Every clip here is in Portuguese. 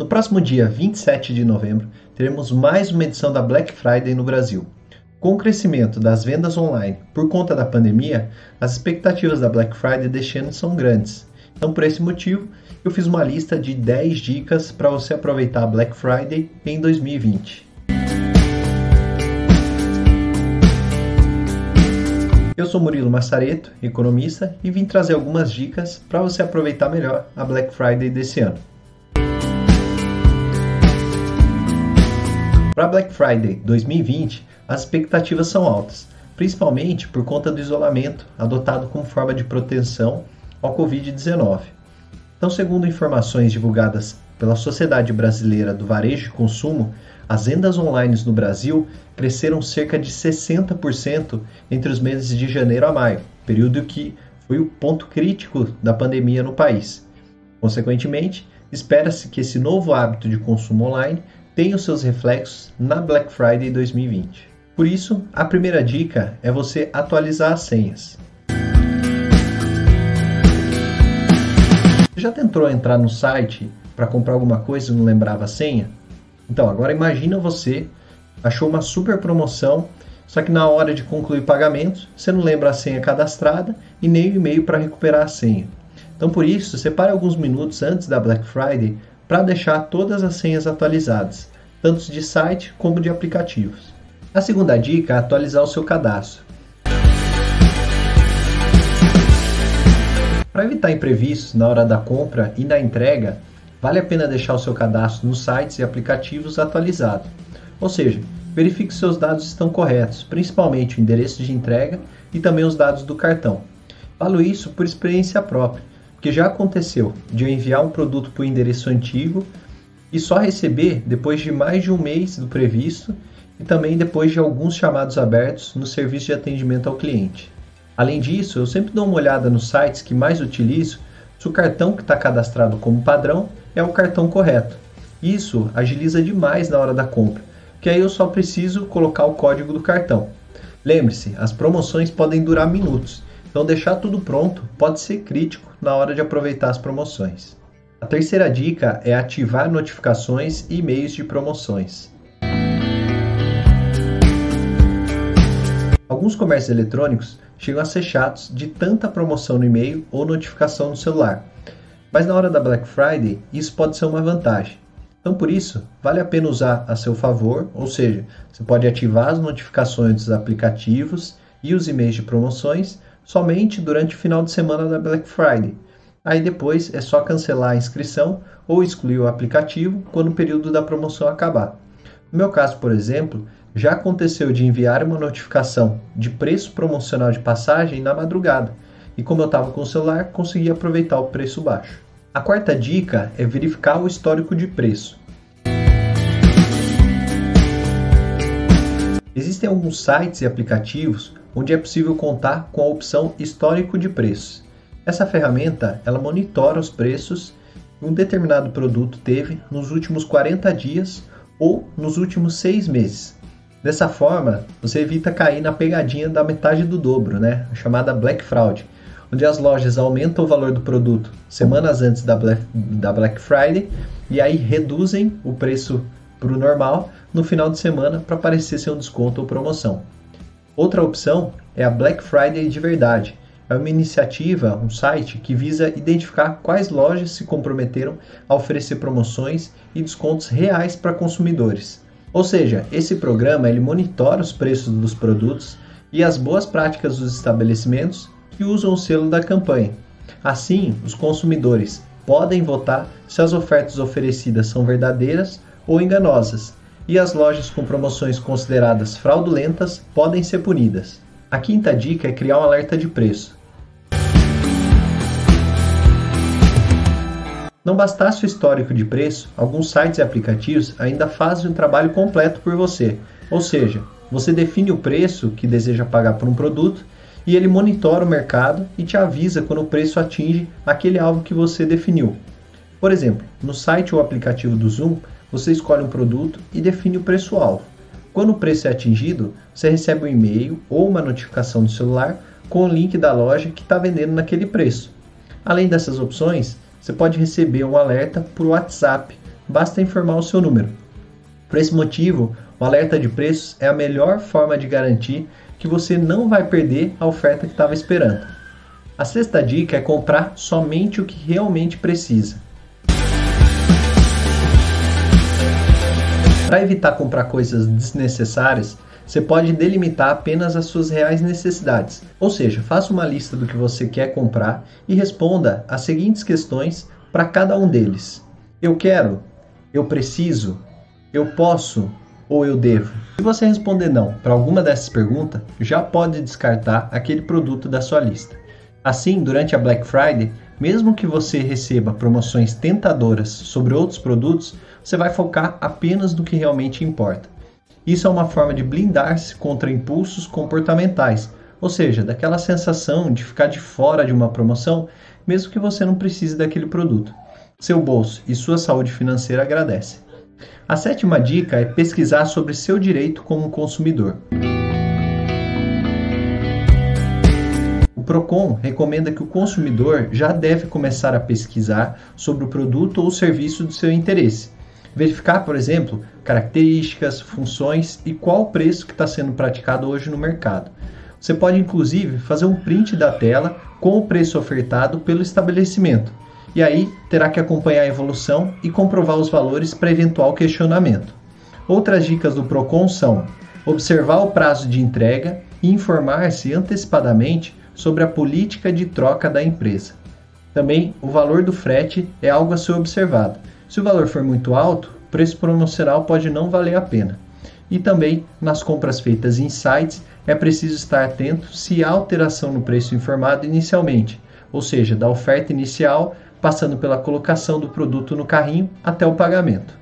No próximo dia 27 de novembro, teremos mais uma edição da Black Friday no Brasil. Com o crescimento das vendas online por conta da pandemia, as expectativas da Black Friday deste ano são grandes. Então, por esse motivo, eu fiz uma lista de 10 dicas para você aproveitar a Black Friday em 2020. Eu sou Murilo Massareto, economista, e vim trazer algumas dicas para você aproveitar melhor a Black Friday desse ano. Para Black Friday 2020, as expectativas são altas, principalmente por conta do isolamento adotado como forma de proteção ao Covid-19. Então, segundo informações divulgadas pela Sociedade Brasileira do Varejo e Consumo, as vendas online no Brasil cresceram cerca de 60% entre os meses de janeiro a maio, período que foi o ponto crítico da pandemia no país. Consequentemente, espera-se que esse novo hábito de consumo online tenha os seus reflexos na Black Friday 2020. Por isso, a primeira dica é você atualizar as senhas. Já tentou entrar no site para comprar alguma coisa e não lembrava a senha? Então, agora imagina você achou uma super promoção, só que na hora de concluir pagamento, você não lembra a senha cadastrada e nem o e-mail para recuperar a senha. Então, por isso, separe alguns minutos antes da Black Friday para deixar todas as senhas atualizadas, tanto de site como de aplicativos. A segunda dica é atualizar o seu cadastro. Para evitar imprevistos na hora da compra e na entrega, vale a pena deixar o seu cadastro nos sites e aplicativos atualizado. Ou seja, verifique que seus dados estão corretos, principalmente o endereço de entrega e também os dados do cartão. Falo isso por experiência própria, porque já aconteceu de eu enviar um produto para o endereço antigo e só receber depois de mais de um mês do previsto e também depois de alguns chamados abertos no serviço de atendimento ao cliente. Além disso, eu sempre dou uma olhada nos sites que mais utilizo se o cartão que está cadastrado como padrão é o cartão correto. Isso agiliza demais na hora da compra, que aí eu só preciso colocar o código do cartão. Lembre-se, as promoções podem durar minutos, então deixar tudo pronto pode ser crítico na hora de aproveitar as promoções. A terceira dica é ativar notificações e e-mails de promoções. Alguns comércios eletrônicos chegam a ser chatos de tanta promoção no e-mail ou notificação no celular. Mas na hora da Black Friday, isso pode ser uma vantagem. Então, por isso, vale a pena usar a seu favor, ou seja, você pode ativar as notificações dos aplicativos e os e-mails de promoções somente durante o final de semana da Black Friday. Aí depois é só cancelar a inscrição ou excluir o aplicativo quando o período da promoção acabar. No meu caso, por exemplo, já aconteceu de enviar uma notificação de preço promocional de passagem na madrugada, e como eu estava com o celular, consegui aproveitar o preço baixo. A quarta dica é verificar o histórico de preço. Existem alguns sites e aplicativos onde é possível contar com a opção histórico de preços. Essa ferramenta ela monitora os preços que um determinado produto teve nos últimos 40 dias ou nos últimos seis meses. Dessa forma, você evita cair na pegadinha da metade do dobro, né? a chamada Black Fraud, onde as lojas aumentam o valor do produto semanas antes da Black, da Black Friday e aí reduzem o preço para o normal no final de semana para parecer ser um desconto ou promoção. Outra opção é a Black Friday de verdade. É uma iniciativa, um site que visa identificar quais lojas se comprometeram a oferecer promoções e descontos reais para consumidores. Ou seja, esse programa ele monitora os preços dos produtos e as boas práticas dos estabelecimentos que usam o selo da campanha. Assim, os consumidores podem votar se as ofertas oferecidas são verdadeiras ou enganosas, e as lojas com promoções consideradas fraudulentas podem ser punidas. A quinta dica é criar um alerta de preço. Não bastasse o histórico de preço, alguns sites e aplicativos ainda fazem o trabalho completo por você. Ou seja, você define o preço que deseja pagar por um produto e ele monitora o mercado e te avisa quando o preço atinge aquele alvo que você definiu. Por exemplo, no site ou aplicativo do Zoom, você escolhe um produto e define o preço-alvo. Quando o preço é atingido, você recebe um e-mail ou uma notificação do celular com o link da loja que está vendendo naquele preço. Além dessas opções, você pode receber um alerta por WhatsApp basta informar o seu número. Por esse motivo, o alerta de preços é a melhor forma de garantir que você não vai perder a oferta que estava esperando. A sexta dica é comprar somente o que realmente precisa. Para evitar comprar coisas desnecessárias, você pode delimitar apenas as suas reais necessidades. Ou seja, faça uma lista do que você quer comprar e responda as seguintes questões para cada um deles: Eu quero, eu preciso, eu posso ou eu devo? Se você responder não para alguma dessas perguntas, já pode descartar aquele produto da sua lista. Assim, durante a Black Friday, mesmo que você receba promoções tentadoras sobre outros produtos, você vai focar apenas no que realmente importa. Isso é uma forma de blindar-se contra impulsos comportamentais, ou seja, daquela sensação de ficar de fora de uma promoção, mesmo que você não precise daquele produto. Seu bolso e sua saúde financeira agradecem. A sétima dica é pesquisar sobre seu direito como consumidor. O Procon recomenda que o consumidor já deve começar a pesquisar sobre o produto ou serviço do seu interesse. Verificar, por exemplo, características, funções e qual o preço que está sendo praticado hoje no mercado. Você pode inclusive fazer um print da tela com o preço ofertado pelo estabelecimento e aí terá que acompanhar a evolução e comprovar os valores para eventual questionamento. Outras dicas do Procon são observar o prazo de entrega e informar-se antecipadamente sobre a política de troca da empresa. Também o valor do frete é algo a ser observado. Se o valor for muito alto, o preço promocional pode não valer a pena. E também nas compras feitas em sites é preciso estar atento se há alteração no preço informado inicialmente, ou seja, da oferta inicial passando pela colocação do produto no carrinho até o pagamento.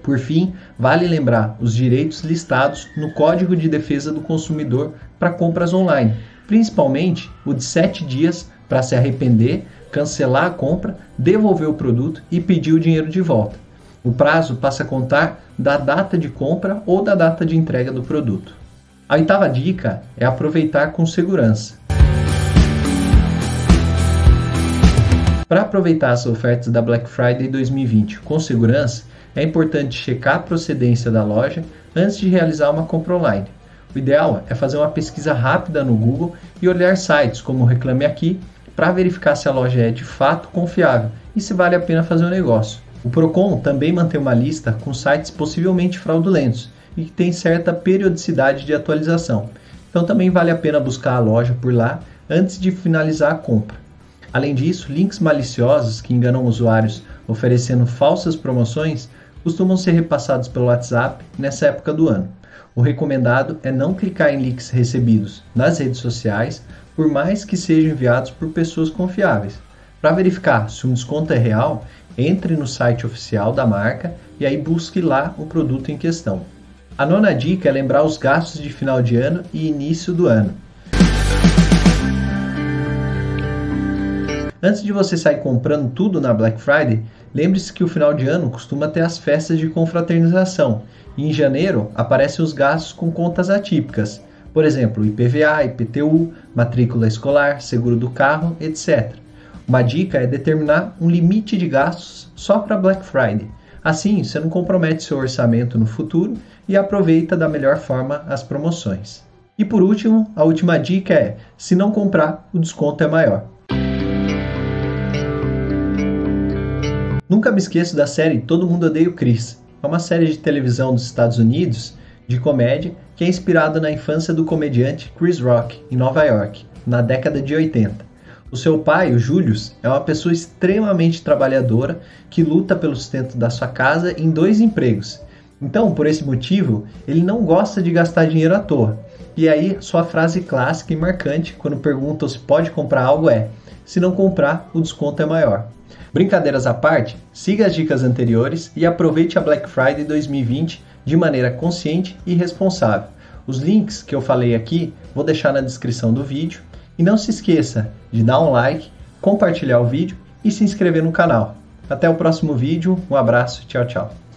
Por fim, vale lembrar os direitos listados no Código de Defesa do Consumidor para compras online, principalmente o de 7 dias para se arrepender, cancelar a compra, devolver o produto e pedir o dinheiro de volta. O prazo passa a contar da data de compra ou da data de entrega do produto. A oitava dica é aproveitar com segurança. Para aproveitar as ofertas da Black Friday 2020 com segurança, é importante checar a procedência da loja antes de realizar uma compra online. O ideal é fazer uma pesquisa rápida no Google e olhar sites como Reclame Aqui para verificar se a loja é de fato confiável e se vale a pena fazer o um negócio. O Procon também mantém uma lista com sites possivelmente fraudulentos e que tem certa periodicidade de atualização. Então também vale a pena buscar a loja por lá antes de finalizar a compra. Além disso, links maliciosos que enganam usuários oferecendo falsas promoções costumam ser repassados pelo WhatsApp nessa época do ano. O recomendado é não clicar em links recebidos nas redes sociais, por mais que sejam enviados por pessoas confiáveis. Para verificar se um desconto é real, entre no site oficial da marca e aí busque lá o produto em questão. A nona dica é lembrar os gastos de final de ano e início do ano. Antes de você sair comprando tudo na Black Friday, lembre-se que o final de ano costuma ter as festas de confraternização e em janeiro aparecem os gastos com contas atípicas, por exemplo, IPVA, IPTU, matrícula escolar, seguro do carro, etc. Uma dica é determinar um limite de gastos só para Black Friday. Assim, você não compromete seu orçamento no futuro e aproveita da melhor forma as promoções. E por último, a última dica é: se não comprar, o desconto é maior. Nunca me esqueço da série Todo Mundo Odeia o Chris. É uma série de televisão dos Estados Unidos de comédia que é inspirada na infância do comediante Chris Rock em Nova York, na década de 80. O seu pai, o Julius, é uma pessoa extremamente trabalhadora que luta pelo sustento da sua casa em dois empregos. Então, por esse motivo, ele não gosta de gastar dinheiro à toa. E aí, sua frase clássica e marcante quando perguntam se pode comprar algo é: se não comprar, o desconto é maior. Brincadeiras à parte, siga as dicas anteriores e aproveite a Black Friday 2020 de maneira consciente e responsável. Os links que eu falei aqui vou deixar na descrição do vídeo e não se esqueça de dar um like, compartilhar o vídeo e se inscrever no canal. Até o próximo vídeo, um abraço, tchau, tchau.